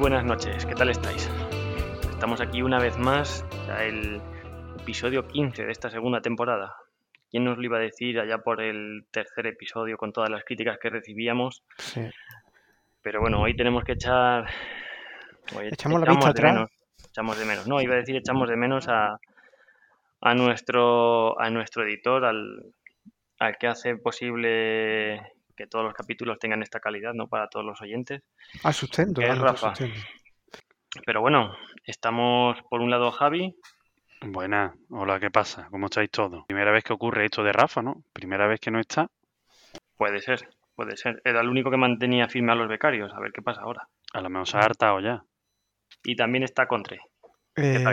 Buenas noches, ¿qué tal estáis? Estamos aquí una vez más, ya el episodio 15 de esta segunda temporada. ¿Quién nos lo iba a decir allá por el tercer episodio con todas las críticas que recibíamos? Sí. Pero bueno, hoy tenemos que echar... hoy Echamos la vista de atrás. menos, echamos de menos. No, iba a decir echamos de menos a, a, nuestro, a nuestro editor, al, al que hace posible que todos los capítulos tengan esta calidad, ¿no? Para todos los oyentes. Al sustento, ¿Qué es, nuestro Rafa? sustento. Pero bueno, estamos por un lado Javi, Buenas, hola, ¿qué pasa? ¿Cómo estáis todos? Primera vez que ocurre esto de Rafa, ¿no? Primera vez que no está. puede ser, puede ser. Era el único que mantenía firme a los becarios, a ver qué pasa ahora. A lo mejor se ha hartado ya. Y también está Contre. Eh,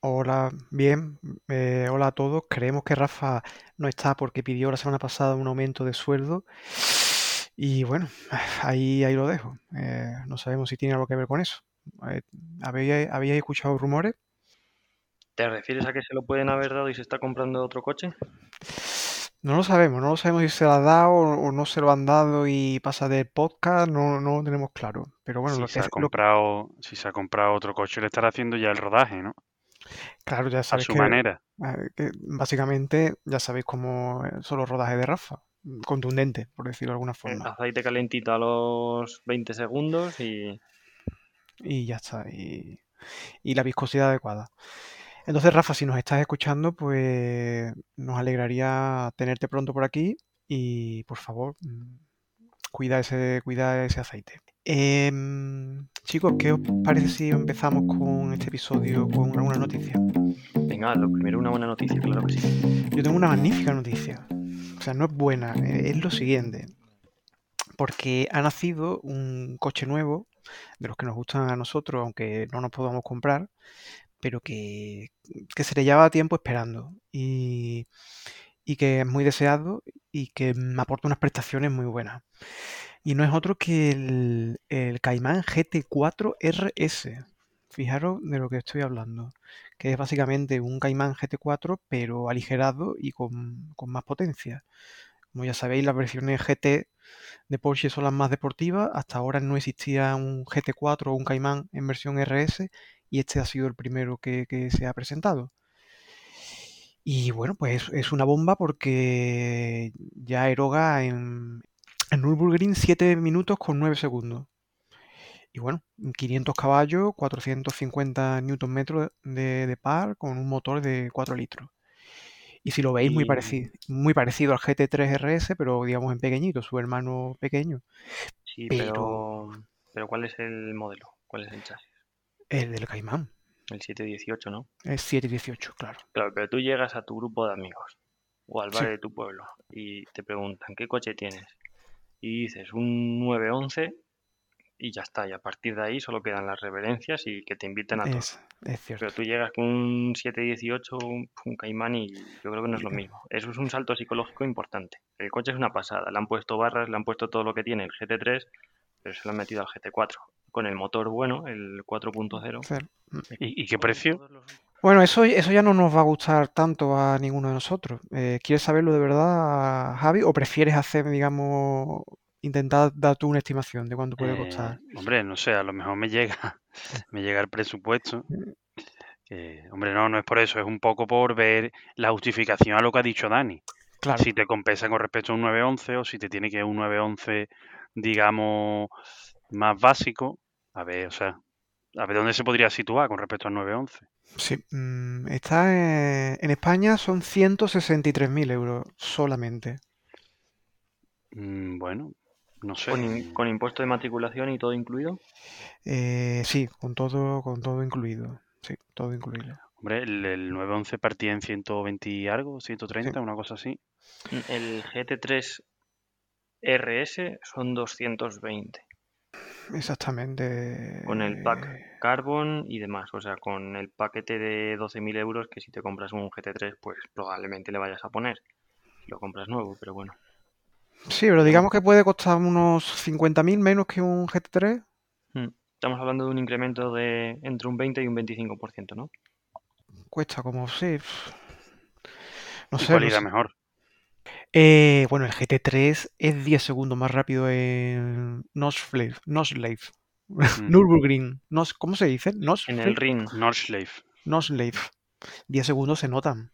hola, bien. eh, hola a todos. Creemos que Rafa no está porque pidió la semana pasada un aumento de sueldo. Y bueno, ahí, ahí lo dejo. Eh, no sabemos si tiene algo que ver con eso. Eh, ¿habéis, habéis escuchado rumores? ¿Te refieres a que se lo pueden haber dado y se está comprando otro coche? No lo sabemos, no lo sabemos si se lo ha dado o, o no se lo han dado y pasa de podcast, no, no lo tenemos claro. Pero bueno, si lo se que ha es, lo- comprado, si se ha comprado otro coche, le estará haciendo ya el rodaje, ¿no? claro, ya A sabéis su que, manera. que básicamente ya sabéis cómo eh, son los rodajes de Rafa. Contundente, por decirlo de alguna Eh, forma. Aceite calentito a los 20 segundos y Y ya está. Y, y la viscosidad adecuada. Entonces, Rafa, si nos estás escuchando, pues nos alegraría tenerte pronto por aquí y por favor, mm, cuida ese, cuida ese aceite. Em, chicos, ¿qué os parece si empezamos con este episodio con alguna noticia? venga, lo primero una buena noticia, claro que sí. Yo tengo una magnífica noticia. O sea, no es buena, eh, es lo siguiente. Porque ha nacido un coche nuevo, de los que nos gustan a nosotros, aunque no nos podamos comprar, pero que, que se le lleva tiempo esperando y, y que es muy deseado y que me aporta unas prestaciones muy buenas. Y no es otro que el, el Cayman GT4 RS. Fijaros de lo que estoy hablando, que es básicamente un Cayman GT4 pero aligerado y con, con más potencia. Como ya sabéis, las versiones GT de Porsche son las más deportivas. Hasta ahora no existía un GT4 o un Cayman en versión RS y este ha sido el primero que, que se ha presentado. Y bueno, pues es, una bomba porque ya eroga en, en Nürburgring 7 minutos con 9 segundos. Y bueno, 500 caballos, 450 Nm de, de par con un motor de 4 litros. Y si lo veis, muy parecido, muy parecido al GT3 RS, pero digamos en pequeñito, su hermano pequeño. Sí, Pero- pero... pero ¿cuál es el modelo? ¿Cuál es el chasis? El del Caimán. El 718, ¿no? Es 718, claro. Claro, pero tú llegas a tu grupo de amigos o al bar Sí. de tu pueblo y te preguntan ¿qué coche tienes? Y dices un 911 y ya está, y a partir de ahí solo quedan las reverencias y que te inviten a todo. Es, es cierto. Pero tú llegas con un 718, un, un Cayman y yo creo que no es lo Y- mismo. Eso es un salto psicológico importante. El coche es una pasada, le han puesto barras, le han puesto todo lo que tiene el GT3, pero se lo han metido al GT4 con el motor bueno, el 4.0. Ser- ¿Y, y qué precio? Bueno, eso, eso ya no nos va a gustar tanto a ninguno de nosotros. Eh, ¿quieres saberlo de verdad, Javi? ¿O prefieres hacer, digamos, intentar dar tú una estimación de cuánto puede Eh, costar? hombre, no sé, a lo mejor me llega, me llega el presupuesto. que, hombre, no, no es por eso, es un poco por ver la justificación a lo que ha dicho Dani. Claro, Si te compensa con respecto a un 911 o si te tiene que ir un 911, digamos, más básico. A ver, o sea, a ver dónde se podría situar con respecto al 911. sí. mm, está en, en España son 163.000 euros solamente. Mm, bueno, no sé. Con, con impuesto de matriculación y todo incluido. Eh, sí, con todo, con todo incluido. Sí, todo incluido. Hombre, el, el 911 partía en 120 y algo, 130, Sí. una cosa así. El GT3 RS son 220 Exactamente. con el pack Carbon y demás. O sea, con el paquete de 12.000 euros que si te compras un GT3 pues probablemente le vayas a poner. Si lo compras nuevo, pero bueno. Sí, pero digamos que puede costar unos 50.000 menos que un GT3. Estamos hablando de un incremento de entre un 20 y un 25%, ¿no? Cuesta como, sí. No ¿Y sé, cuál no irá sé. mejor? Eh, bueno, el GT3 es 10 segundos más rápido en Nose Slave, Nose Slave, Nürburgring. No, ¿Cómo se dice? Nos, En el ring. Nosleif. 10 segundos se notan.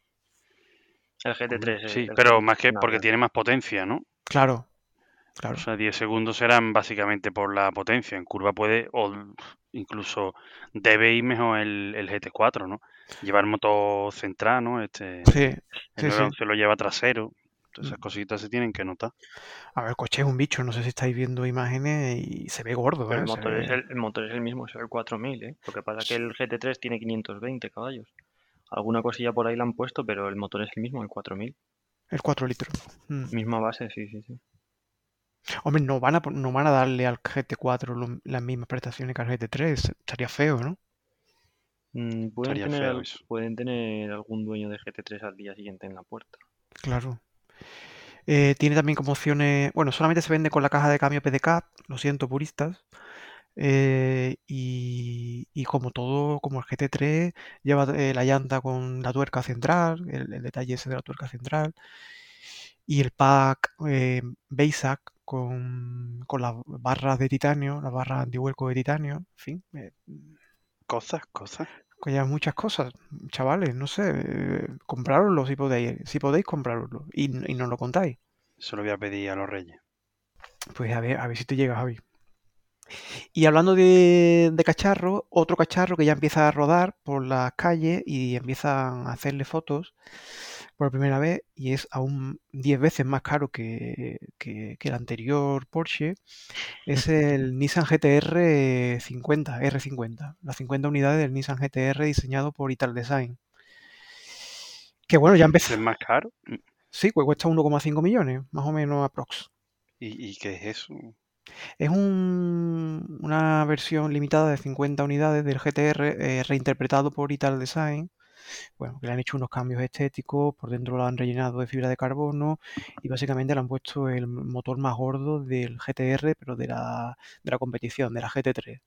el GT3. eh, Sí, el pero GT3 más que porque tiene más potencia, ¿no? Claro. Claro. O sea, 10 segundos serán básicamente por la potencia. En curva puede, o incluso debe ir mejor el, el GT4, ¿no? Lleva el motor central, ¿no? Este, Sí, el sí, sí. 911 lo lleva trasero. Esas Mm. cositas se tienen que notar. A ver, el coche es un bicho. No sé si estáis viendo imágenes y se ve gordo. Pero ¿eh? el motor, es el, el motor es el mismo, es el 4000, ¿eh? Lo que pasa es que el GT3 tiene 520 caballos. Alguna cosilla por ahí la han puesto, pero el motor es el mismo, el 4000. el 4 litros. Mm. Misma base, sí, sí, sí. Hombre, no van a, no van a darle al GT4 lo- las mismas prestaciones que al GT3. Estaría feo, ¿no? Mm, pueden, Estaría tener, pueden tener algún dueño de GT3 al día siguiente en la puerta. Claro. Eh, tiene también como opciones. Bueno, solamente se vende con la caja de cambio PDK. Lo siento, puristas. Eh, y, como todo, como el GT3, lleva eh, la llanta con la tuerca central, el, detalle ese de la tuerca central. Y el pack eh, con, con las barras de titanio, las barras antihuelco de titanio. En fin, Cosas, cosas. Que ya muchas cosas, chavales, no sé, eh, comprároslo si podéis, si podéis comprároslo y, y nos lo contáis. Eso lo voy a pedir a los reyes. Pues a ver, a ver si te llega, Javi. Y hablando de, de cacharro, otro cacharro que ya empieza a rodar por las calles y empiezan a hacerle fotos por primera vez y es aún 10 veces más caro que, que- que el anterior Porsche, es el Nissan GTR 50, R50, las 50 unidades del Nissan GTR diseñado por Ital Design. Que bueno, ya empezó. ¿Es más caro? Sí, pues cuesta 1,5 millones, más o menos aprox. ¿Y, y qué es eso? Es un- una versión limitada de 50 unidades del GTR eh, reinterpretado por Ital Design. Bueno, que le han hecho unos cambios estéticos, por dentro lo han rellenado de fibra de carbono y básicamente le han puesto el motor más gordo del GTR, pero de la, de la competición, de la GT3.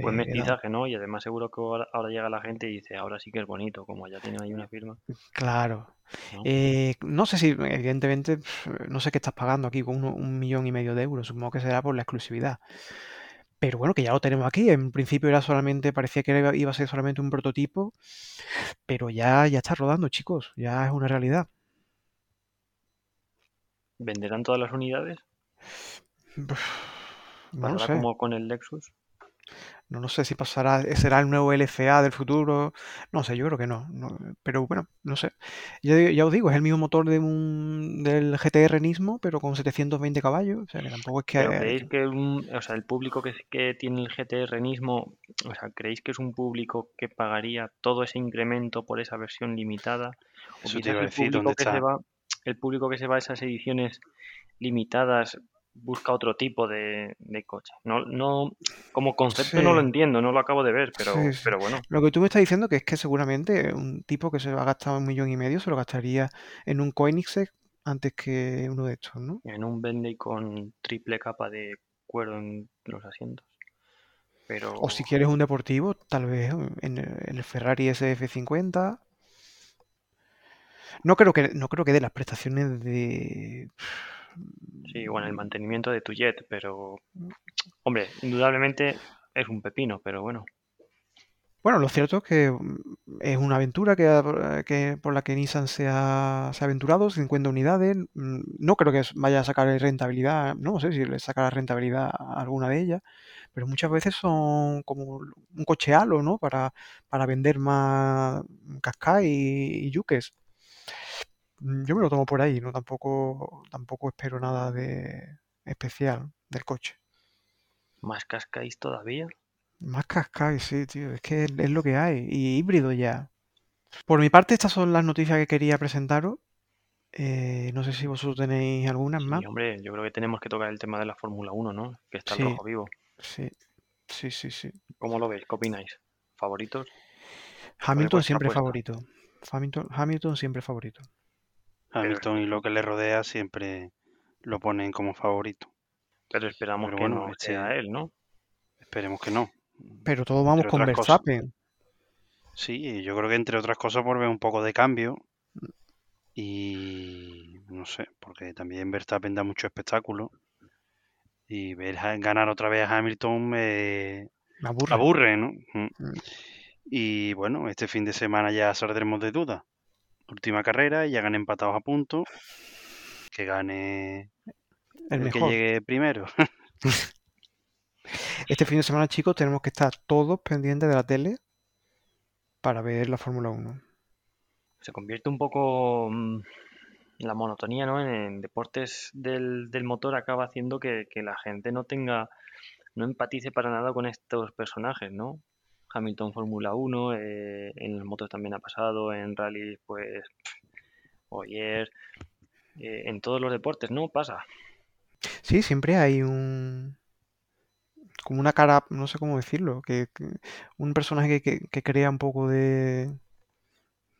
Buen era- mestizaje, ¿no? Y además seguro que ahora, llega la gente y dice, ahora sí que es bonito, como ya tienen ahí una firma. claro. ¿no? Eh, no sé si, evidentemente, no sé qué estás pagando aquí con un millón y medio de euros. Supongo que será por la exclusividad. Pero bueno, que ya lo tenemos aquí. En principio era solamente, parecía que iba a ser solamente un prototipo, pero ya, ya está rodando, chicos. Ya es una realidad. ¿Venderán todas las unidades? No lo ¿Pasará sé. como con el Lexus? No lo sé si pasará, será el nuevo LCA del futuro. No sé, yo creo que no. no, pero bueno, no sé. Ya, ya os digo, es el mismo motor de un, del GTR Nismo, pero con 720 caballos. O sea, que tampoco es que. ¿Pero creéis que un- o sea, el público que, que tiene el GTR mismo, o sea, creéis que es un público que pagaría todo ese incremento por esa versión limitada? O Eso te iba a el decir, público ¿dónde que se está? va, el público que se va a esas ediciones limitadas busca otro tipo de, de coche. No, no, como concepto no lo entiendo, no lo acabo de ver, pero, Sí, sí. pero bueno, Lo que tú me estás diciendo que es que seguramente un tipo que se va a gastar un millón y medio se lo gastaría en un Koenigsegg antes que uno de estos, ¿no? en un Bentley con triple capa de cuero en los asientos. Pero O si quieres un deportivo, tal vez en, en el Ferrari SF50. No creo que no creo que dé las prestaciones de Sí, bueno, el mantenimiento de tu jet, pero hombre, indudablemente es un pepino, pero bueno, Bueno, lo cierto es que mm, es una aventura que, por la que Nissan se ha, aventurado, 50 unidades. mm, No creo que vaya a sacar rentabilidad, no sé si le sacará rentabilidad a alguna de ellas, pero muchas veces son como un coche halo, ¿no? Para, para vender más Qashqai y, y Yukes. Mm, Yo me lo tomo por ahí, ¿no? Tampoco, tampoco espero nada de especial del coche. más cascáis todavía. Más Qashqai, sí, tío, es que es, lo que hay. Y híbrido ya. Por mi parte, estas son las noticias que quería presentaros. Eh, no sé si vosotros tenéis algunas más. Hombre, yo creo que tenemos que tocar el tema de la Fórmula 1, ¿no? Que está el Sí. rojo vivo. Sí, sí, sí, sí. ¿Cómo lo veis? ¿Qué opináis? ¿Favoritos? Hamilton siempre favorito. Hamilton, Hamilton siempre favorito. Hamilton y lo que le rodea siempre lo ponen como favorito. Pero esperamos Pero que bueno, no este- sea él, ¿no? Esperemos que no. Pero todos vamos Entre con. Verstappen. Sí, yo creo que entre otras cosas por ver un poco de cambio y no sé, porque también Verstappen da mucho espectáculo Y ver ganar otra vez a Hamilton me Me aburre. aburre, ¿no? Mm. Mm. Y bueno, este fin de semana ya saldremos de duda. Última carrera y ya gané empatados a punto. Que gane El el que llegue primero. Este fin de semana, chicos, tenemos que estar todos pendientes de la tele para ver la Fórmula 1. Se convierte un poco mm, la monotonía, ¿no? En, en deportes del, del motor acaba haciendo que, que la gente no tenga, no empatice para nada con estos personajes, ¿no? Hamilton Fórmula 1, eh, en las motos también ha pasado, en rally, pues, Oyer, eh, en todos los deportes, ¿no? Pasa. Sí, siempre hay un... como una cara, no sé cómo decirlo, que, que- un personaje que, que- que crea un poco de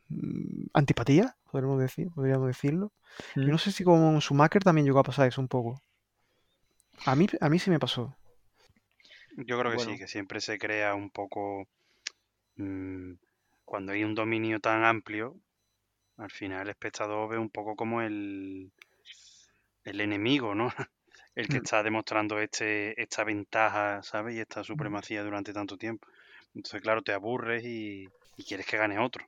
mm, antipatía, podríamos decir, podríamos decirlo. Yo no sé si con Schumacher también llegó a pasar eso un poco. A mí, a mí sí me pasó. Yo creo que Bueno. sí, que siempre se crea un poco. mm, cuando hay un dominio tan amplio, al final el espectador ve un poco como el, el enemigo, ¿no? El que Mm. está demostrando este, esta ventaja, ¿sabes? Y esta supremacía durante tanto tiempo. Entonces, claro, te aburres y, y quieres que gane otro.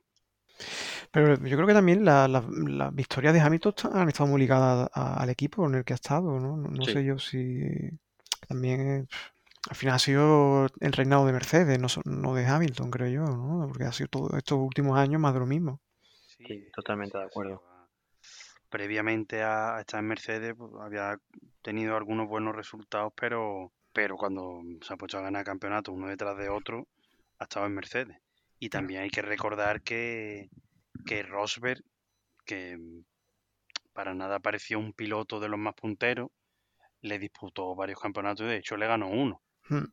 Pero yo creo que también la- la- las victorias de Hamilton han estado muy ligadas a- al equipo en el que ha estado, ¿no? No, no Sí. sé yo si también eh, al final ha sido el reinado de Mercedes, no, no de Hamilton, creo yo, ¿no? Porque ha sido todo estos últimos años más de lo mismo. Sí, totalmente de acuerdo. Previamente a, a estar en Mercedes, pues, había tenido algunos buenos resultados, pero, pero cuando se ha puesto a ganar campeonatos uno detrás de otro, ha estado en Mercedes. Y también hay que recordar que, que Rosberg, que para nada parecía un piloto de los más punteros, le disputó varios campeonatos y de hecho le ganó uno. Mm.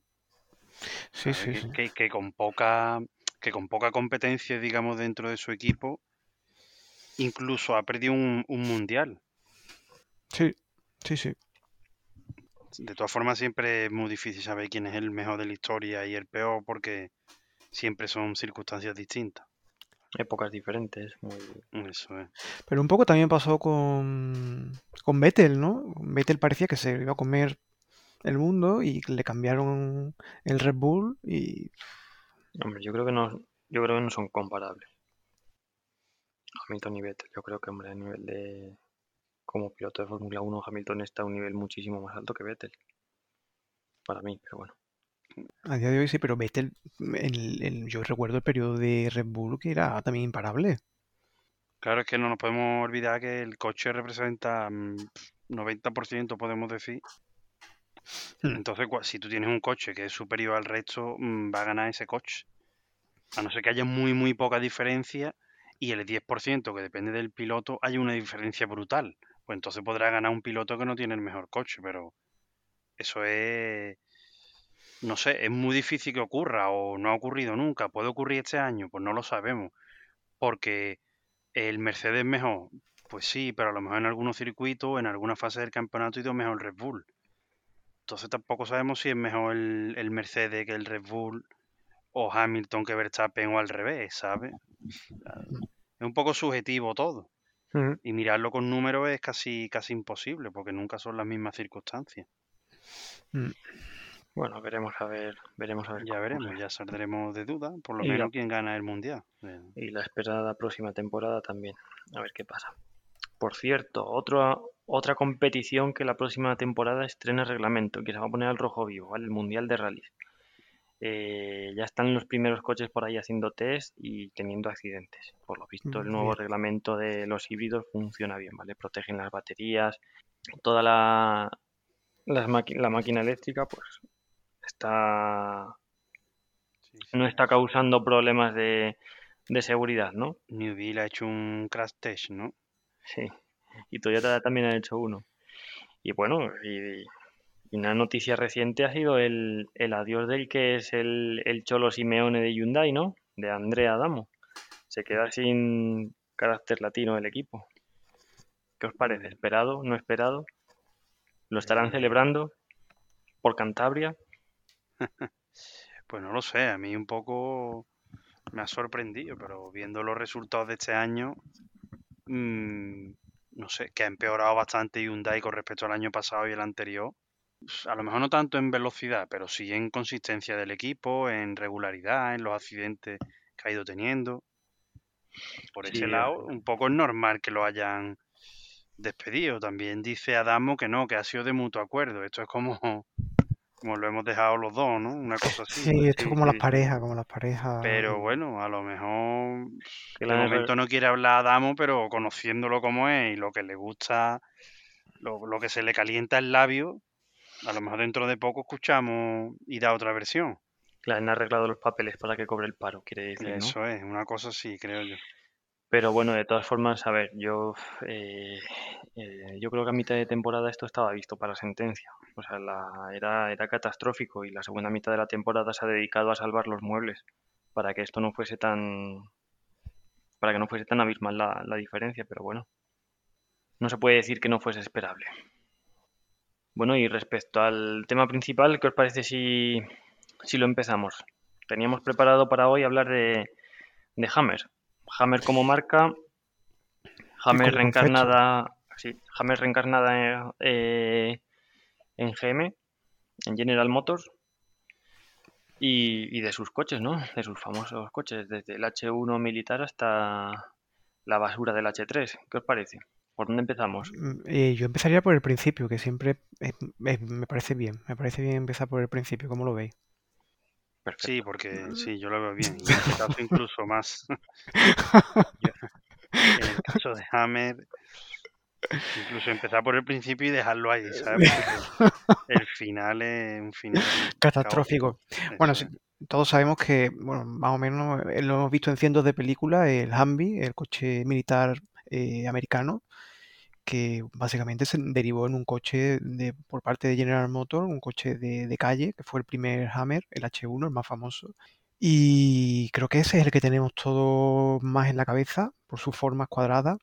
Sí, sí, que, sí. que- que con poca que con poca competencia, digamos, dentro de su equipo, incluso ha perdido un, un mundial. Sí, sí, sí. De todas formas, siempre es muy difícil saber quién es el mejor de la historia y el peor, porque siempre son circunstancias distintas. Épocas diferentes, muy... Eso es. Pero un poco también pasó con, con Vettel, ¿no? Vettel parecía que se iba a comer el mundo y le cambiaron el Red Bull y Hombre, yo creo que no, yo creo que no son comparables. Hamilton y Vettel, yo creo que hombre, a nivel de como piloto de Fórmula 1, Hamilton está a un nivel muchísimo más alto que Vettel. Para mí, pero bueno. a día de hoy sí, pero Vettel, el- el- yo recuerdo el periodo de Red Bull que era también imparable. Claro, es que no nos podemos olvidar que el coche representa mm, 90%, podemos decir. Hmm. Entonces, si tú tienes un coche que es superior al resto, mm, va a ganar ese coche. A no ser que haya muy, muy poca diferencia y el 10% que depende del piloto, hay una diferencia brutal. Pues entonces podrá ganar un piloto que no tiene el mejor coche, pero eso es, no sé, es muy difícil que ocurra o no ha ocurrido nunca. ¿Puede ocurrir este año? Pues no lo sabemos. Porque el Mercedes es mejor, pues sí, pero a lo mejor en algunos circuitos, en alguna fase del campeonato ha ido mejor el Red Bull. Entonces tampoco sabemos si es mejor el, el Mercedes que el Red Bull o Hamilton que Verstappen o al revés, ¿sabes? Es un poco subjetivo todo. Y mirarlo con números es casi, casi imposible porque nunca son las mismas circunstancias. Mm. Bueno, veremos a ver, veremos a ver Ya veremos, ya saldremos de duda, por lo Y la- menos quién gana el mundial. Y la esperada próxima temporada también. A ver qué pasa. Por cierto, otra otra competición que la próxima temporada estrena reglamento, que se va a poner al rojo vivo, ¿vale? El Mundial de Rallys. Eh, ya están los primeros coches por ahí haciendo test y teniendo accidentes. Por lo visto, el Mm, nuevo bien. reglamento de los híbridos funciona bien, ¿vale? Protegen las baterías, toda la, las la máquina eléctrica, pues está sí, sí. no está causando problemas de, de seguridad, ¿no? Newville ha hecho un crash test, ¿no? Sí. Y Toyota también ha hecho uno. Y bueno, y, y una noticia reciente ha sido el, el adiós del que es el, el Cholo Simeone de Hyundai, ¿no? De Andrea Adamo. Se queda sin carácter latino el equipo. ¿Qué os parece? ¿Esperado? ¿No esperado? ¿Lo estarán Eh, celebrando por Cantabria? Pues no lo sé, a mí un poco me ha sorprendido, pero viendo los resultados de este año, mm, no sé, que ha empeorado bastante Hyundai con respecto al año pasado y el anterior. a lo mejor no tanto en velocidad, pero sí en consistencia del equipo, en regularidad, en los accidentes que ha ido teniendo. Por ese lado, un poco es normal que lo hayan despedido. También dice Adamo que no, que ha sido de mutuo acuerdo. Esto es como, como lo hemos dejado los dos, ¿no? Una cosa así. Sí, esto es como las parejas, como las parejas. Pero bueno, a lo mejor de momento no quiere hablar Adamo, pero conociéndolo como es y lo que le gusta, lo, lo que se le calienta el labio, a lo mejor dentro de poco escuchamos y da otra versión. Claro, han arreglado los papeles para que cobre el paro, quiere decir. Eso es, una cosa así, creo yo. Pero bueno, de todas formas, a ver, yo, eh, eh, yo creo que a mitad de temporada esto estaba visto para sentencia. O sea, la, era, era catastrófico y la segunda mitad de la temporada se ha dedicado a salvar los muebles para que esto no fuese tan para que no fuese tan abismal la, la diferencia, pero bueno, no se puede decir que no fuese esperable. Bueno, y respecto al tema principal, ¿qué os parece si, si lo empezamos? Teníamos preparado para hoy hablar de, de Hammer. Hammer como marca, Hammer reencarnada, sí, Hammer reencarnada en, en GM, en General Motors, y, y, de sus coches, ¿no? De sus famosos coches, desde el H1 militar hasta la basura del H3. ¿Qué os parece? ¿Por dónde empezamos? Mm, eh, yo empezaría por el principio, que siempre me parece bien. Me parece bien empezar por el principio. ¿Cómo lo veis? Perfecto. Sí, porque sí, yo lo veo bien. Y en este caso incluso más. en el caso de Hammer, incluso empezar por el principio y dejarlo ahí, ¿sabes? el final es un final catastrófico. Bueno, todos sabemos que, bueno, más o menos eh, lo hemos visto en cientos de películas, el Humvee, el coche militar eh, americano, que básicamente se derivó en un coche de, por parte de General Motors, un coche de, calle, que fue el primer Hammer, el H1, el más famoso. Y creo que ese es el que tenemos todo más en la cabeza, por sus formas cuadradas.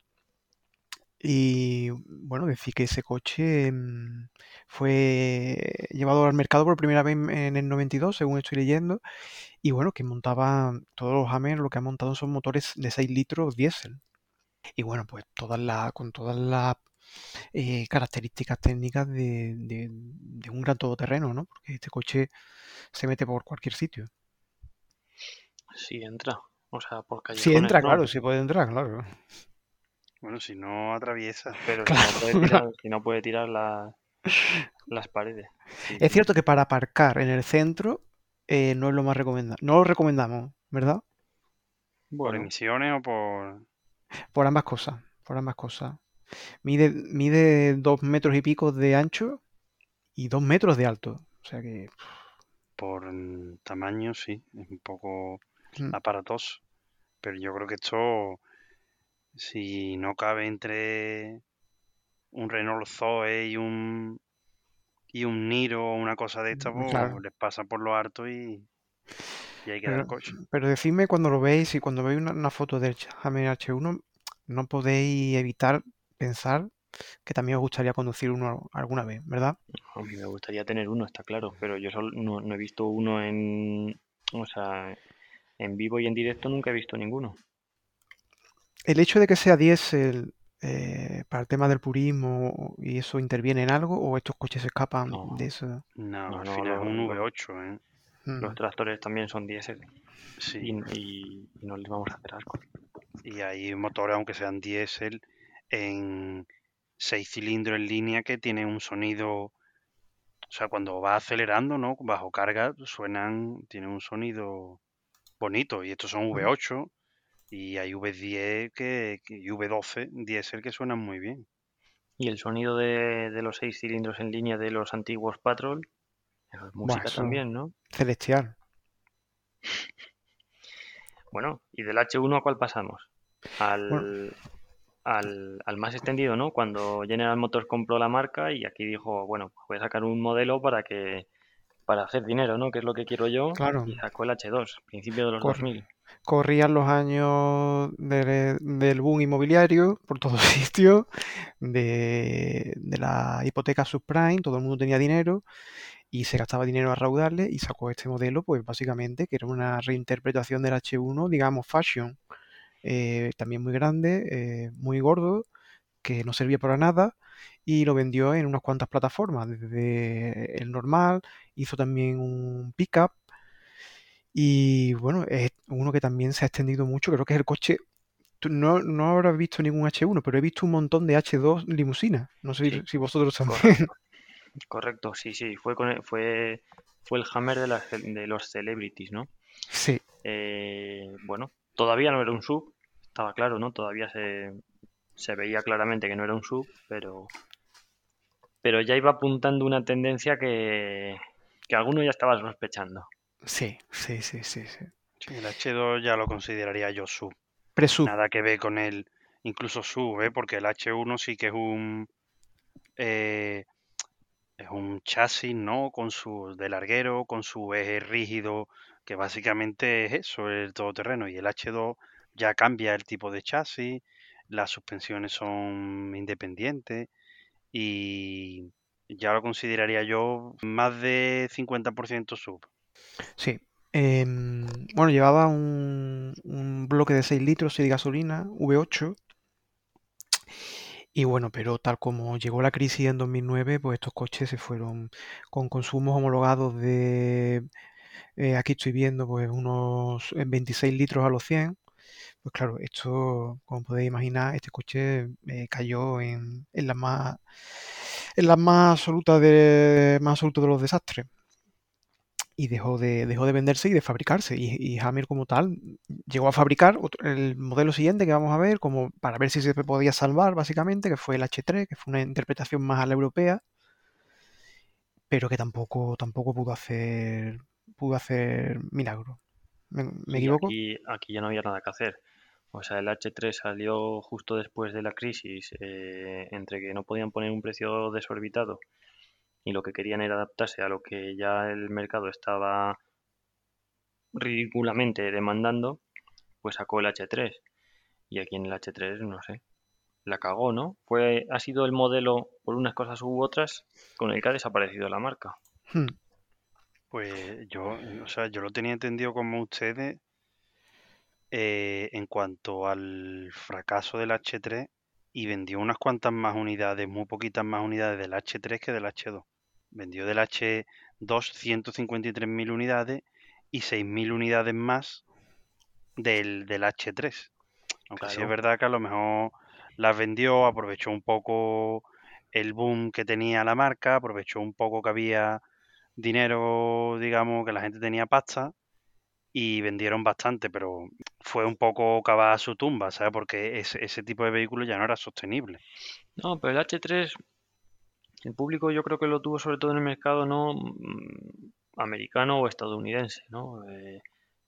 Y bueno, decir que ese coche mm, fue llevado al mercado por primera vez en el 92, según estoy leyendo. Y bueno, que montaba, todos los Hammer lo que han montado son motores de 6 litros diésel. Y bueno, pues todas las, con todas las eh, características técnicas de, un gran todoterreno, ¿no? Porque este coche se mete por cualquier sitio. Sí, entra. O sea, por callejones. Sí, entra, claro, sí puede entrar, claro. Bueno, si no atraviesa. Pero si, no puede tirar, si no puede tirar las paredes. Es cierto que para aparcar en el centro eh, no es lo más recomendable. No lo recomendamos, ¿verdad? ¿Por emisiones o por...? Por ambas cosas, por ambas cosas. Mide, mide dos metros y pico de ancho y dos metros de alto. O sea que. Por tamaño, sí, es un poco mm. aparatoso. Pero yo creo que esto, si no cabe entre un Renault Zoe y un y un Niro o una cosa de esta, pues les pasa por lo harto y, y pero, coche. Pero decidme cuando lo veis y cuando veis una, foto del Hammer H1, no podéis evitar pensar que también os gustaría conducir uno alguna vez, ¿verdad? A mí me gustaría tener uno, está claro, pero yo solo no, he visto uno en, o sea, en vivo y en directo nunca he visto ninguno. El hecho de que sea diésel eh, para el tema del purismo y eso interviene en algo o estos coches escapan de eso? No, al final es un V8, ¿eh? Mm. Los tractores también son diésel. Sí. Y, no les vamos a hacer asco. Y hay motores, aunque sean diésel, en seis cilindros en línea que tienen un sonido. O sea, cuando va acelerando, ¿no? Bajo carga, suenan. Tienen un sonido bonito. Y estos son V8. Y hay V10 que, y V12 diésel que suenan muy bien. Y el sonido de, de los seis cilindros en línea de los antiguos Patrol música también, ¿no? Celestial. Bueno, ¿y del H1 a cuál pasamos? Al, al, más extendido, ¿no? Cuando General Motors compró la marca y aquí dijo, bueno, pues voy a sacar un modelo para que para hacer dinero, ¿no? Que es lo que quiero yo. Claro. Y sacó el H2, principio de los 2000. Corrían los años del boom inmobiliario por todos sitios, de, de la hipoteca subprime, todo el mundo tenía dinero y se gastaba dinero a raudarle y sacó este modelo, pues básicamente que era una reinterpretación del H1, digamos, fashion, eh, también muy grande, eh, muy gordo, que no servía para nada y lo vendió en unas cuantas plataformas, desde el normal, hizo también un pickup y bueno, es uno que también se ha extendido mucho, creo que es el coche, no, no habrás visto ningún H1, pero he visto un montón de H2 limusinas, no sé si vosotros también. Correcto. Sí, sí, fue, con, fue, fue el Hammer de, de los celebrities, ¿no? Sí. Eh, bueno, todavía no era un sub, estaba claro, ¿no? Todavía se, se veía claramente que no era un sub, pero pero ya iba apuntando una tendencia que, que alguno ya estaba sospechando. Sí, sí, sí, sí, sí. el H2 ya lo consideraría yo sub. Presub. Nada que ver con el incluso sub, ¿eh? porque el H1 sí que es un eh, es un chasis, ¿no? Con su de larguero, con su eje rígido, que básicamente es eso, el todoterreno. Y el H2 ya cambia el tipo de chasis, las suspensiones son independientes y ya lo consideraría yo más de 50% sub. Sí. Em, bueno, llevaba un, bloque de 6 litros y de gasolina, V8. Y bueno, pero tal como llegó la crisis en 2009, pues estos coches se fueron con consumos homologados de, eh, aquí estoy viendo, pues unos 26 litros a los 100. Pues claro, esto, como podéis imaginar, este coche eh, cayó en, en la más en más absoluta de más de los desastres y dejó de, dejó de venderse y de fabricarse. Y, Hammer como tal llegó a fabricar el modelo siguiente que vamos a ver, como para ver si se podía salvar básicamente, que fue el H3, que fue una interpretación más a la europea, pero que tampoco, tampoco pudo hacer pudo hacer milagro. ¿Me, equivoco? Aquí, aquí ya no había nada que hacer. O sea, el H3 salió justo después de la crisis, eh, entre que no podían poner un precio desorbitado y lo que querían era adaptarse a lo que ya el mercado estaba ridículamente demandando, pues sacó el H3. Y aquí en el H3, no sé, la cagó, ¿no? Fue, ha sido el modelo, por unas cosas u otras, con el que ha desaparecido la marca. Hmm. Pues yo, o sea, yo lo tenía entendido como ustedes eh, en cuanto al fracaso del H3 y vendió unas cuantas más unidades, muy poquitas más unidades del H3 que del H2. Vendió del H2 153.000 unidades y 6.000 unidades más del, del H3. Aunque sí es verdad que a lo mejor las vendió, aprovechó un poco el boom que tenía la marca, aprovechó un poco que había dinero, digamos, que la gente tenía pasta y vendieron bastante, pero fue un poco cavar su tumba, ¿sabes? Porque ese, ese tipo de vehículo ya no era sostenible. No, pero el H3, el público yo creo que lo tuvo sobre todo en el mercado no mm, americano o estadounidense, ¿no? Eh,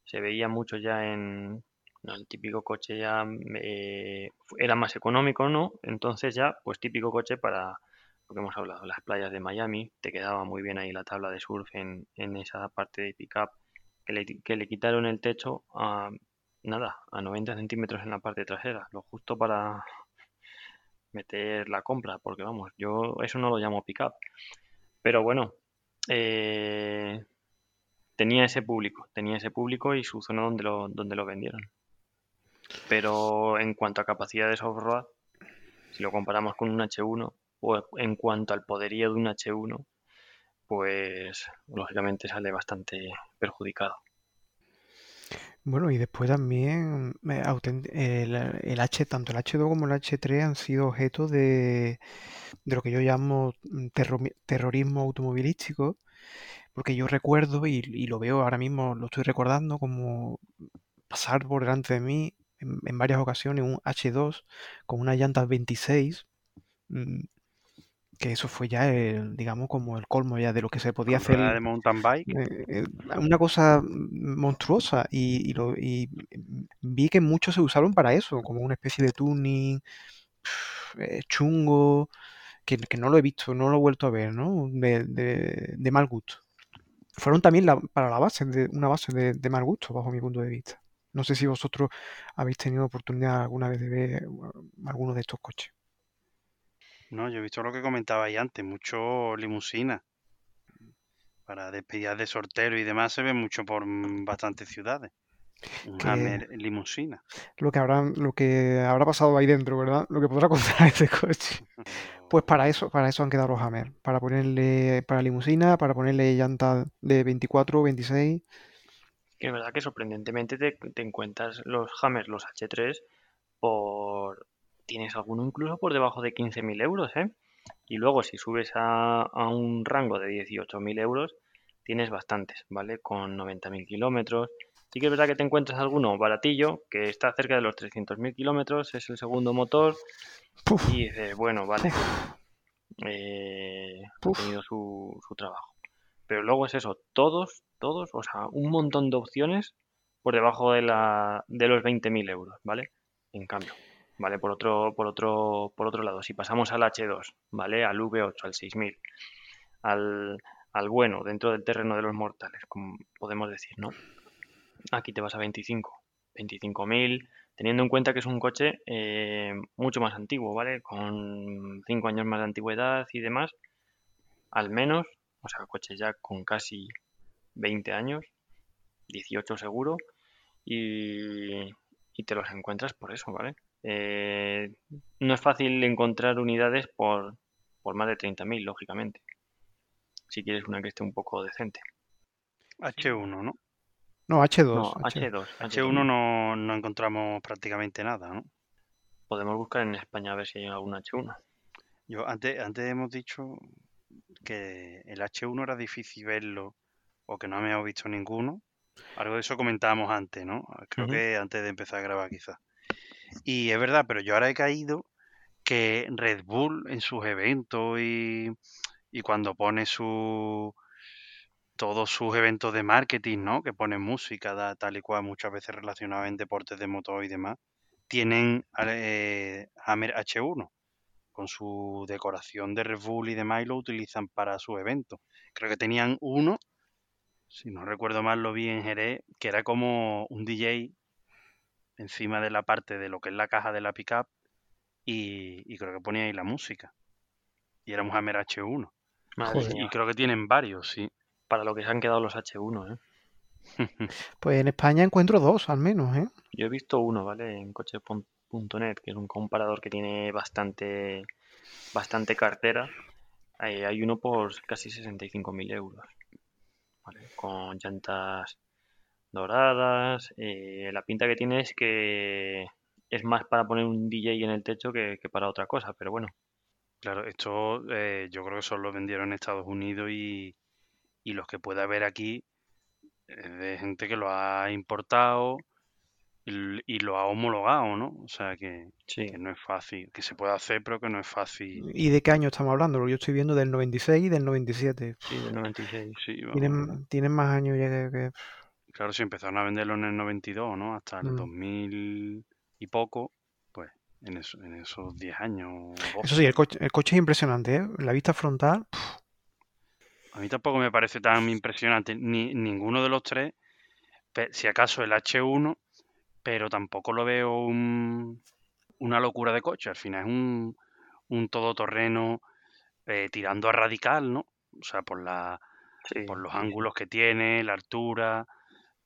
se veía mucho ya en el típico coche ya eh, era más económico, ¿no? Entonces ya, pues típico coche para lo que hemos hablado, las playas de Miami, te quedaba muy bien ahí la tabla de surf en, en esa parte de pickup que le, quitaron el techo a nada, a 90 centímetros en la parte trasera, lo justo para meter la compra, porque vamos, yo eso no lo llamo pickup. Pero bueno, eh, tenía ese público, tenía ese público y su zona donde lo, donde lo vendieron. Pero en cuanto a capacidad de software, si lo comparamos con un H1, o en cuanto al poderío de un H1, pues lógicamente sale bastante perjudicado. Bueno, y después también el, H, tanto el H2 como el H3 han sido objeto de, lo que yo llamo mm, terrorismo automovilístico, porque yo recuerdo y, lo veo ahora mismo, lo estoy recordando como pasar por delante de mí en, en varias ocasiones un H2 con unas llantas 26 que eso fue ya, el, digamos, como el colmo ya de lo que se podía hacer. de mountain bike. Eh, eh, una cosa monstruosa y, lo, y, vi que muchos se usaron para eso, como una especie de tuning eh, chungo, que, no lo he visto, no lo he vuelto a ver, ¿no? De, de, mal gusto. Fueron también para la base, de, una base de, de mal gusto, bajo mi punto de vista. No sé si vosotros habéis tenido oportunidad alguna vez de ver alguno de estos coches. No, yo he visto lo que comentabais antes, mucho limusina. Para despedidas de sortero y demás se ve mucho por bastantes ciudades. Un Que- Hammer limusina. Lo que habrá, lo que habrá pasado ahí dentro, ¿verdad? Lo que podrá contar este coche. Pues para eso, para eso han quedado los Hammer. Para ponerle, para limusina, para ponerle llantas de 24, 26. Que es verdad que sorprendentemente te, te encuentras los Hammers, los H3, por... Tienes alguno incluso por debajo de 15.000 euros, ¿eh? Y luego si subes a, a un rango de 18.000 euros, tienes bastantes, ¿vale? Con 90.000 kilómetros. Sí que es verdad que te encuentras alguno baratillo, que está cerca de los 300.000 kilómetros, es el segundo motor, Puf, y dices, bueno, vale, eh, ha tenido su, su trabajo. Pero luego es eso, todos, todos, o sea, un montón de opciones por debajo de, la, de los 20.000 euros, ¿vale? En cambio, ¿vale? Por otro, por otro, por otro lado, si pasamos al H2, ¿vale? Al V8, al 6000, al, al bueno, dentro del terreno de los mortales, como podemos decir, ¿no? Aquí te vas a 25, 25.000, teniendo en cuenta que es un coche eh, mucho más antiguo, ¿vale? Con 5 años más de antigüedad y demás, al menos, o sea, coche ya con casi 20 años, 18 seguro, y, y te los encuentras por eso, ¿vale? Eh, no es fácil encontrar unidades por, por más de 30.000, lógicamente, si quieres una que esté un poco decente. H1, ¿no? No, H2. No, H2. H2, H1 no, no encontramos prácticamente nada, ¿no? Podemos buscar en España a ver si hay algún H1. Yo antes, antes hemos dicho que el H1 era difícil verlo o que no habíamos visto ninguno. Algo de eso comentábamos antes, ¿no? Creo que antes de empezar a grabar quizás. Y es verdad, pero yo ahora he caído que Red Bull en sus eventos y, y cuando pone su todos sus eventos de marketing, ¿no? Que ponen música, da- tal y cual, muchas veces relacionadas en deportes de motor y demás, tienen eh, Hammer H1 con su decoración de Red Bull y demás y lo utilizan para sus eventos. Creo que tenían uno, si no recuerdo mal lo vi en Jerez, que era como un DJ encima de la parte de lo que es la caja de la pickup y, y creo que ponía ahí la música. Y era un Hammer H1. Madre mía, Y creo que tienen varios, sí. para lo que se han quedado los H1, ¿eh? Pues en España encuentro dos, al menos, ¿eh? Yo he visto uno, ¿vale? En coche.net, que es un comparador que tiene bastante, bastante cartera. Ahí hay uno por casi 65.000 euros, ¿vale? Con llantas doradas. eh, la pinta que tiene es que es más para poner un DJ en el techo que, que para otra cosa, pero bueno. Claro, esto eh, yo creo que solo lo vendieron en Estados Unidos y, y los que puede haber aquí es de gente que lo ha importado y, lo ha homologado, ¿no? O sea que, Sí, que no es fácil, que se puede hacer, pero que no es fácil. ¿Y de qué año estamos hablando? Porque yo estoy viendo del 96 y del 97. sí, del 96. Sí, vamos, Tienen, tienen más años ya que... claro, si empezaron a venderlo en el 92, ¿no? Hasta el Mm. 2000 y poco, pues en, eso- en esos 10 años o 12. Eso sí, el coche, el coche es impresionante, ¿eh? La vista frontal, A mí tampoco me parece tan impresionante ni ninguno de los tres, si acaso el H1, pero tampoco lo veo un- una locura de coche. Al final es un, un todoterreno eh, tirando a radical, ¿no? O sea, por la, Sí, por los ángulos que tiene, la altura,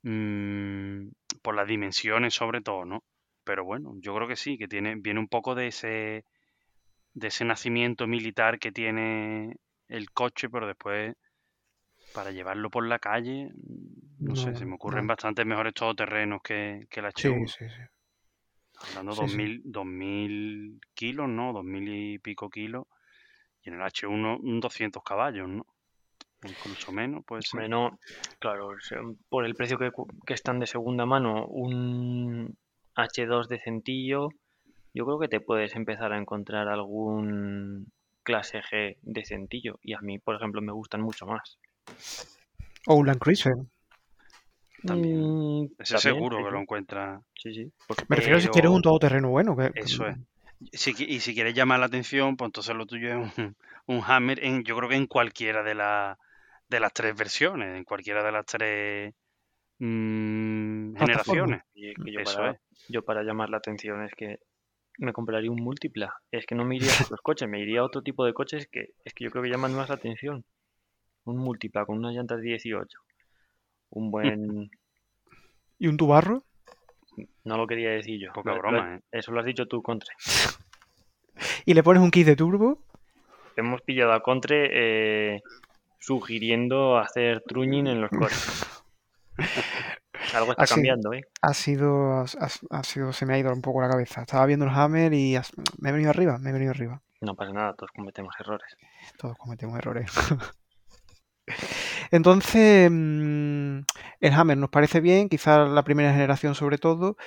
mm, por las dimensiones sobre todo, ¿no? Pero bueno, yo creo que sí, que tiene, viene un poco de ese, de ese nacimiento militar que tiene el coche, pero después para llevarlo por la calle, mm, no sé, se me ocurren no. bastante mejores todoterrenos que, que el Sí, H1. sí, sí. Hablando Sí, sí. 2000, 2000 kilos, ¿no? 2000 y pico kilos. Y en el H1 un 200 caballos, ¿no? Incluso menos. Hombre, no, claro, por el precio que, que están de segunda mano, un H2 decentillo, yo creo que te puedes empezar a encontrar algún clase G decentillo. Y a mí, por ejemplo, me gustan mucho más. O un Land Cruiser. También. Mm, Ese también, seguro sí, que lo encuentra. sí, sí, porque- Me refiero si quieres un todoterreno bueno. Que, Eso es. Si qui- y si quieres llamar la atención, pues entonces lo tuyo es un, un Hammer, en, yo creo que en cualquiera de, la- de las tres versiones, en cualquiera de las tres mm, generaciones. Y es que yo Eso para, es. yo para llamar la atención es que me compraría un múltipla. Es que no me iría a otros coches, me iría a otro tipo de coches que es que yo creo que llaman más la atención. Un múltipla con unas llantas 18. Un buen ¿Y un tubarro? No lo quería decir yo. Poca Lo- broma, lo- ¿eh? Eso lo has dicho tú, Contre. ¿Y le pones un kit de turbo? Hemos pillado a Contre eh, sugiriendo hacer truñing en los coches. Algo está cambiando, ¿eh? Ha sido, ha, ha sido, se me ha ido un poco la cabeza. Estaba viendo el Hammer y has- me he venido arriba, me he venido arriba. No pasa nada, todos cometemos errores. Todos cometemos errores. Entonces, mm, el Hammer nos parece bien, quizás la primera generación sobre todo,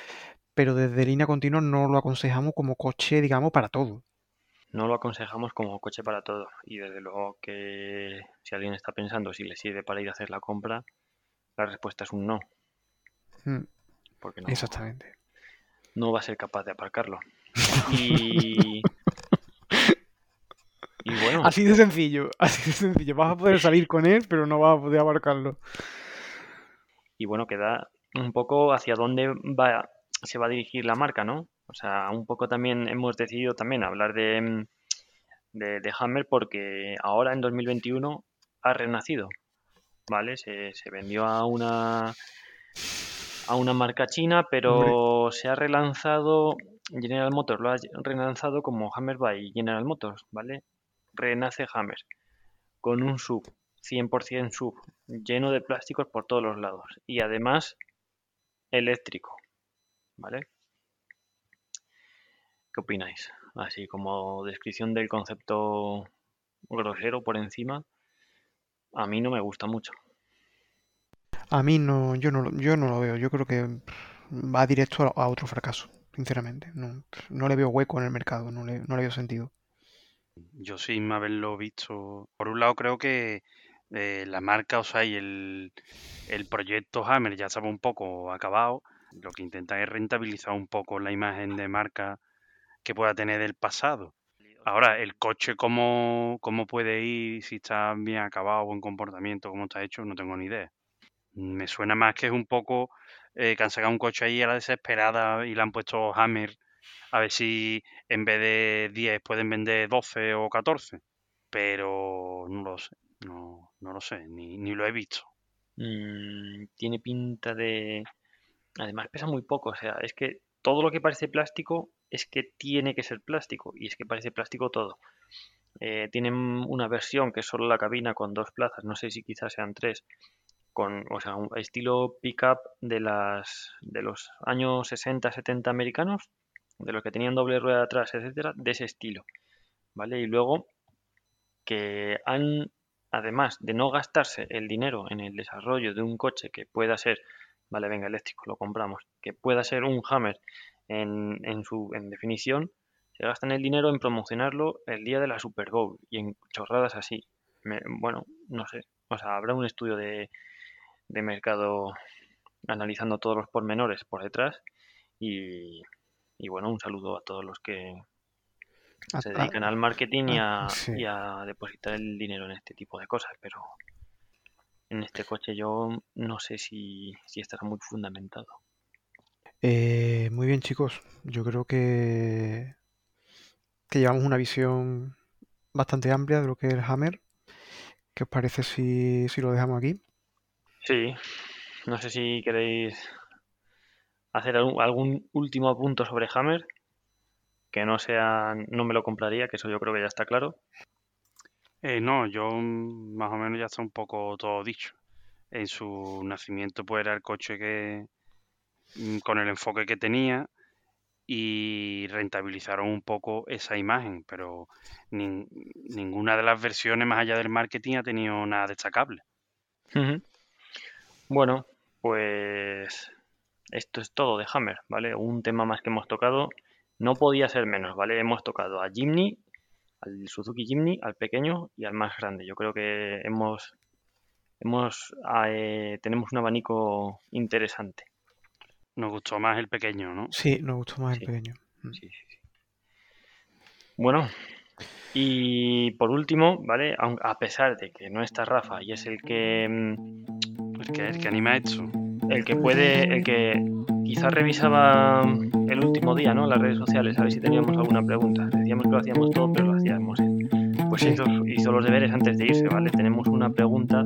pero desde línea continua no lo aconsejamos como coche, digamos, para todo. No lo aconsejamos como coche para todo. Y desde luego que si alguien está pensando si le sirve para ir a hacer la compra, la respuesta es un no. Mm, Porque no, Exactamente. no va a ser capaz de aparcarlo. Y, y bueno, Así de sencillo, así de sencillo. Vas a poder salir con él, pero no vas a poder abarcarlo. y bueno, queda un poco hacia dónde va, se va a dirigir la marca, ¿no? O sea, un poco también hemos decidido también hablar de, mm, de, de Hammer porque ahora en 2021 ha renacido, ¿vale? Se, se vendió a una a una marca china, pero se ha relanzado, General Motors lo ha relanzado como Hammer by General Motors, ¿vale? Renace Hammer con un sub, 100% sub, lleno de plásticos por todos los lados y además eléctrico, ¿vale? ¿Qué opináis? Así como descripción del concepto grosero por encima, a mí no me gusta mucho. A mí no, yo no, lo- yo no lo veo. Yo creo que va directo a, a otro fracaso, sinceramente. No, no le veo hueco en el mercado, no le, no le veo sentido. Yo sin haberlo visto. Por un lado, creo que eh, la marca, o sea, y el, el proyecto Hammer ya estaba un poco acabado. Lo que intentan es rentabilizar un poco la imagen de marca que pueda tener del pasado. Ahora, el coche, ¿cómo, cómo puede ir? Si está bien acabado, buen comportamiento, cómo está hecho, no tengo ni idea. Me suena más que es un poco eh, que han sacado un coche ahí a la desesperada y le han puesto Hammer a ver si en vez de 10 pueden vender 12 o 14. Pero no lo sé, no, no lo sé, ni, ni lo he visto. Mm, tiene pinta de... Además pesa muy poco, o sea, es que todo lo que parece plástico es que tiene que ser plástico y es que parece plástico todo. Eh, tienen una versión que es solo la cabina con dos plazas, no sé si quizás sean tres, con, o sea, un estilo pickup de las de los años 60, 70 americanos, de los que tenían doble rueda atrás, etcétera, de ese estilo, ¿vale? Y luego que han, además de no gastarse el dinero en el desarrollo de un coche que pueda ser, vale, venga, eléctrico, lo compramos, que pueda ser un Hammer en, en su en definición, se gastan el dinero en promocionarlo el día de la Super Bowl y en chorradas así. Me- bueno, no sé, o sea, habrá un estudio de, de mercado analizando todos los pormenores por detrás y, y bueno, un saludo a todos los que se dedican al marketing y ah, a, sí. y a depositar el dinero en este tipo de cosas, pero en este coche yo no sé si, si estará muy fundamentado. Eh, muy bien, chicos. Yo creo que, que llevamos una visión bastante amplia de lo que es el Hammer. ¿Qué os parece si, si lo dejamos aquí? Sí, no sé si queréis hacer algún, algún último punto sobre Hammer, que no sea, no me lo compraría, que eso yo creo que ya está claro. Eh, no, yo más o menos ya está un poco todo dicho. En su nacimiento pues era el coche que con el enfoque que tenía y rentabilizaron un poco esa imagen, pero nin- ninguna de las versiones más allá del marketing ha tenido nada destacable. Bueno, pues esto es todo de Hammer, ¿vale? Un tema más que hemos tocado. No podía ser menos, ¿vale? Hemos tocado a Jimny, al Suzuki Jimny, al pequeño y al más grande. Yo creo que hemos, hemos eh, tenemos un abanico interesante. Nos gustó más el pequeño, ¿no? Sí, nos gustó más Sí. el pequeño. Mm. Sí, sí, sí. Bueno, y por último, ¿vale? Aun- A pesar de que no está Rafa y es el que mm, El que, el que anima esto. el que puede, el que quizás revisaba el último día, ¿no? Las redes sociales, a ver si teníamos alguna pregunta. Decíamos que lo hacíamos todo, pero lo hacíamos. Pues hizo, hizo los deberes antes de irse, ¿vale? Tenemos una pregunta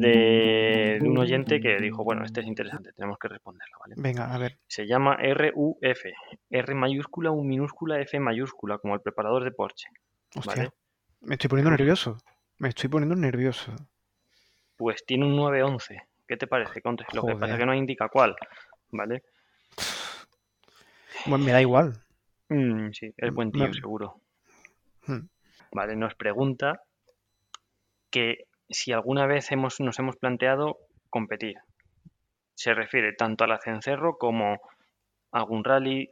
de, de un oyente que dijo, bueno, este es interesante, tenemos que responderlo, ¿vale? Venga, a ver. Se llama RUF, R mayúscula, U minúscula, F mayúscula, como el preparador de Porsche. Hostia. Vale. Me estoy poniendo nervioso. Me estoy poniendo nervioso. Pues tiene un 911. ¿Qué te parece, Conte? Lo que pasa es que no indica cuál, ¿vale? Bueno, me da igual. Mm, sí, es buen tío, Me- seguro. Hmm. Vale, nos pregunta que si alguna vez hemos, nos hemos planteado competir. Se refiere tanto al cencerro como algún rally,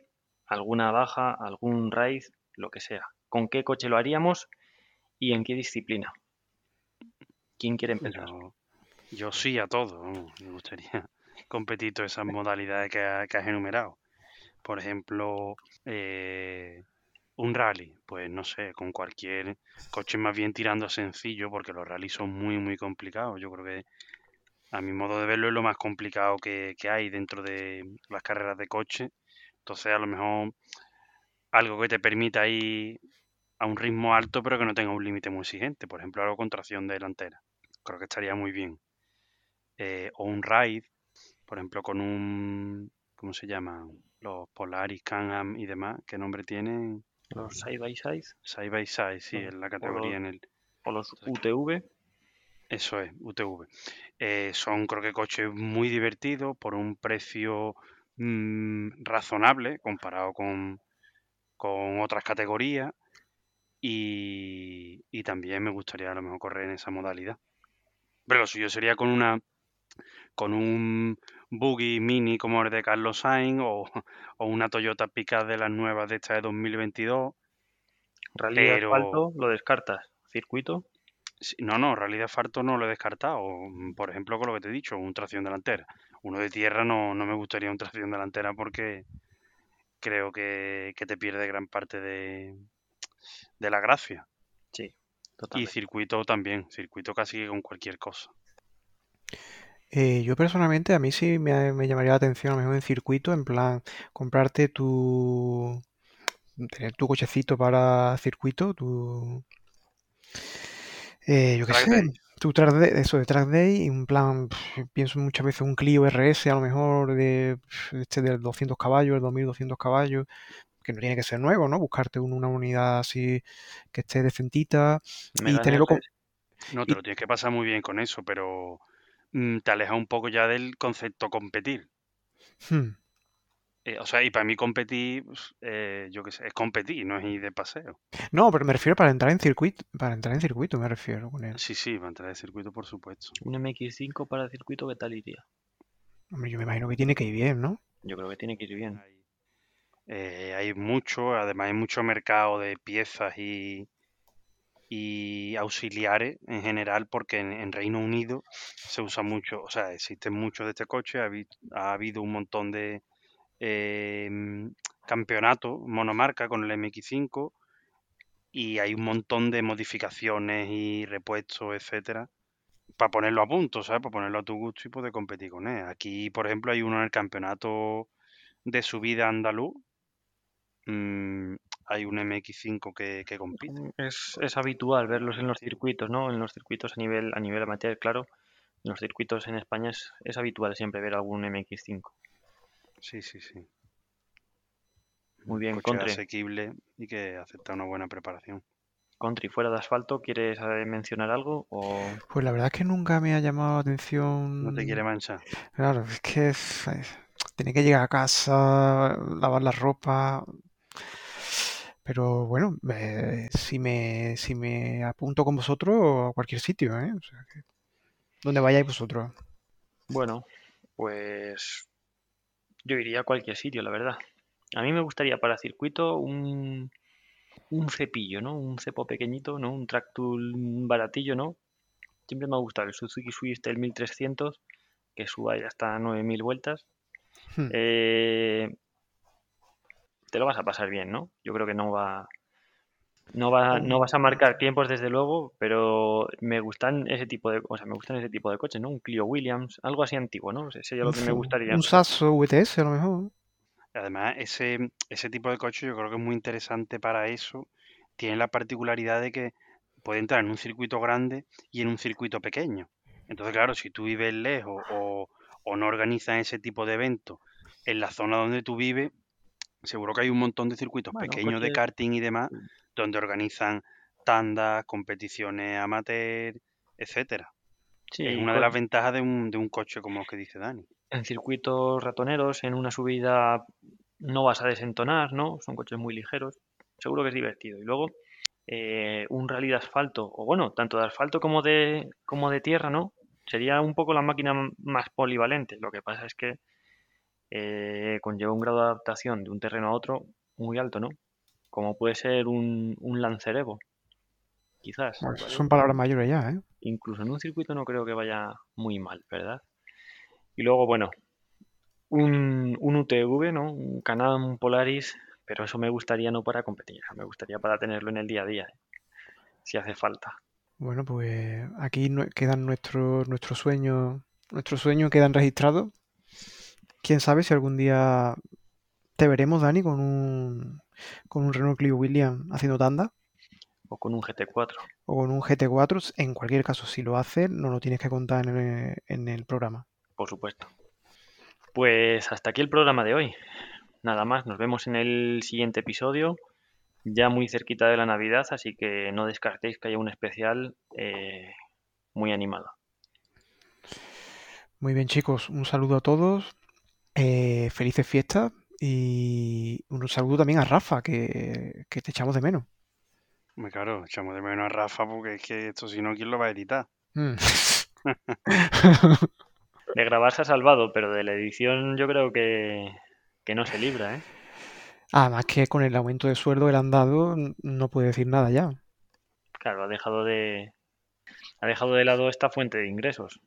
alguna baja, algún raid, lo que sea. ¿Con qué coche lo haríamos y en qué disciplina? ¿Quién quiere empezar? Yo, sí a todo. Me gustaría competir todas esas modalidades que, que has enumerado. Por ejemplo, eh, un rally, pues no sé, con cualquier coche más bien tirando a sencillo, porque los rallies son muy, muy complicados. Yo creo que a mi modo de verlo es lo más complicado que, que hay dentro de las carreras de coche. Entonces, a lo mejor algo que te permita ir a un ritmo alto, pero que no tenga un límite muy exigente. Por ejemplo, algo con tracción delantera. Creo que estaría muy bien. Eh, o un ride, por ejemplo, con un. ¿Cómo se llama? Los Polaris, Can-Am y demás. ¿Qué nombre tienen? ¿Los side by side Side by side, sí, en la O categoría, los- en el. o los UTV? Eso es, UTV. Eh, son, creo que, coches muy divertidos por un precio mm, razonable comparado con, con otras categorías. Y, y también me gustaría a lo mejor correr en esa modalidad. Pero lo suyo sería con una con un buggy mini como el de Carlos Sainz o, o una Toyota Pickup de las nuevas de esta de 2022. ¿Rally Pero- de asfalto lo descartas? ¿Circuito? No, no, rally de asfalto no lo he descartado. Mm, Por ejemplo, con lo que te he dicho, un tracción delantera. Uno de tierra no, no me gustaría un tracción delantera porque creo que, que te pierde gran parte de, de la gracia. Sí, Y circuito también, circuito casi que con cualquier cosa. Eh, yo personalmente, a mí sí me, me llamaría la atención, a lo mejor en circuito, en plan, comprarte tu, tener tu cochecito para circuito, tu, eh, yo qué sé, day. tu track day, eso de track day, y en plan, pienso muchas veces un Clio RS, a lo mejor de este de 200 caballos, el 2200 caballos, que no tiene que ser nuevo, ¿no? Buscarte un- una unidad así que esté decentita y tenerlo con... No, te Y- lo tienes que pasar muy bien con eso, pero te aleja un poco ya del concepto competir. Hmm. Eh, o sea, y para mí competir, pues, eh, yo qué sé, es competir, no es ir de paseo. No, pero me refiero para entrar en circuito, para entrar en circuito me refiero con él. Sí, sí, va a entrar de circuito, por supuesto. Un MX5 para circuito, ¿qué tal iría? Hombre, yo me imagino que tiene que ir bien, ¿no? Yo creo que tiene que ir bien. Hay, eh, hay mucho, además hay mucho mercado de piezas y, y auxiliares en general, porque en, Reino Unido se usa mucho, o sea, existen muchos de este coche, ha, habi- ha habido un montón de mm, campeonatos monomarca con el MX5 y hay un montón de modificaciones y repuestos, etcétera, para ponerlo a punto, ¿sabes? Para ponerlo a tu gusto y poder competir con él. Aquí, por ejemplo, hay uno en el campeonato de subida andaluz. mm, hay un MX5 que, que compite. Es, es habitual verlos en los circuitos, ¿no? En los circuitos a nivel, a nivel amateur, claro. En los circuitos en España es, es habitual siempre ver algún MX5. Sí, sí, sí. Muy bien, Coche Contre. asequible y que acepta una buena preparación. Contri, fuera de asfalto, ¿quieres eh, mencionar algo? O... Pues la verdad es que nunca me ha llamado la No atención. te quiere manchar. Claro, es que es- tiene que llegar a casa, lavar la ropa. Pero bueno, eh, si me, si me apunto con vosotros a cualquier sitio, ¿eh? O sea que, donde vayáis vosotros. Bueno, pues yo iría a cualquier sitio, la verdad. A mí me gustaría para circuito un, un cepillo, ¿no? Un cepo pequeñito, ¿no? Un track tool baratillo, ¿no? Siempre me ha gustado el Suzuki Swift el 1300, que suba ya hasta 9000 vueltas. Hmm. Eh, te lo vas a pasar bien, ¿no? Yo creo que no va, no va, no vas a marcar tiempos desde luego, pero me gustan ese tipo de, o sea, me gustan ese tipo de coches, ¿no? Un Clio Williams, algo así antiguo, ¿no? Ese sería lo que me gustaría. Un Sasso VTS a lo mejor. Además, ese, ese tipo de coche yo creo que es muy interesante para eso. Tiene la particularidad de que puede entrar en un circuito grande y en un circuito pequeño. Entonces, claro, si tú vives lejos o, o no organizas ese tipo de eventos en la zona donde tú vives, seguro que hay un montón de circuitos Bueno, pequeños de karting y demás donde organizan tandas, competiciones amateur, etcétera. Sí, es una de las ventajas de un, de un coche como que dice Dani. en circuitos ratoneros, en una subida no vas a desentonar, ¿no? Son coches muy ligeros. Seguro que es divertido. Y luego, eh, un rally de asfalto, o bueno, tanto de asfalto como de, como de tierra, ¿no? Sería un poco la máquina más polivalente. Lo que pasa es que eh, conlleva un grado de adaptación de un terreno a otro muy alto, ¿no? Como puede ser un, un Lancer Evo, quizás. Son palabras mayores ya, ¿eh? incluso en un circuito no creo que vaya muy mal, ¿verdad? Y luego, bueno, un, un UTV, ¿no? Un Can-Am Polaris, pero eso me gustaría no para competir, me gustaría para tenerlo en el día a día, ¿eh? si hace falta. Bueno, pues aquí quedan nuestros nuestros sueños, nuestros sueños quedan registrados. Quién sabe si algún día te veremos, Dani, con un con un Renault Clio Williams haciendo tanda O con un GT4. o con un GT4. En cualquier caso, si lo haces, no lo tienes que contar en el, en el programa. Por supuesto. Pues hasta aquí el programa de hoy. Nada más, nos vemos en el siguiente episodio, ya muy cerquita de la Navidad, así que no descartéis que haya un especial eh, muy animado. Muy bien, chicos, un saludo a todos. Eh, felices fiestas y un saludo también a Rafa, que, que te echamos de menos. Hombre, claro, echamos de menos a Rafa porque es que esto si no, ¿quién lo va a editar? Mm. De grabar se ha salvado, pero de la edición yo creo que, que no se libra, ¿eh? Además que con el aumento de sueldo que le han dado, no puede decir nada ya. Claro, ha dejado de ha dejado de lado esta fuente de ingresos.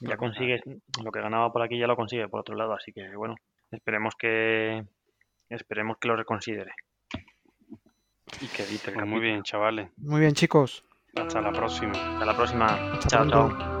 Ya Total. consigue lo que ganaba por aquí ya lo consigue por otro lado, así que bueno, esperemos que esperemos que lo reconsidere. Y que edite el Pues muy bien, chavales. Muy bien, chicos. Hasta la próxima. Hasta la próxima. Hasta chao, pronto. chao.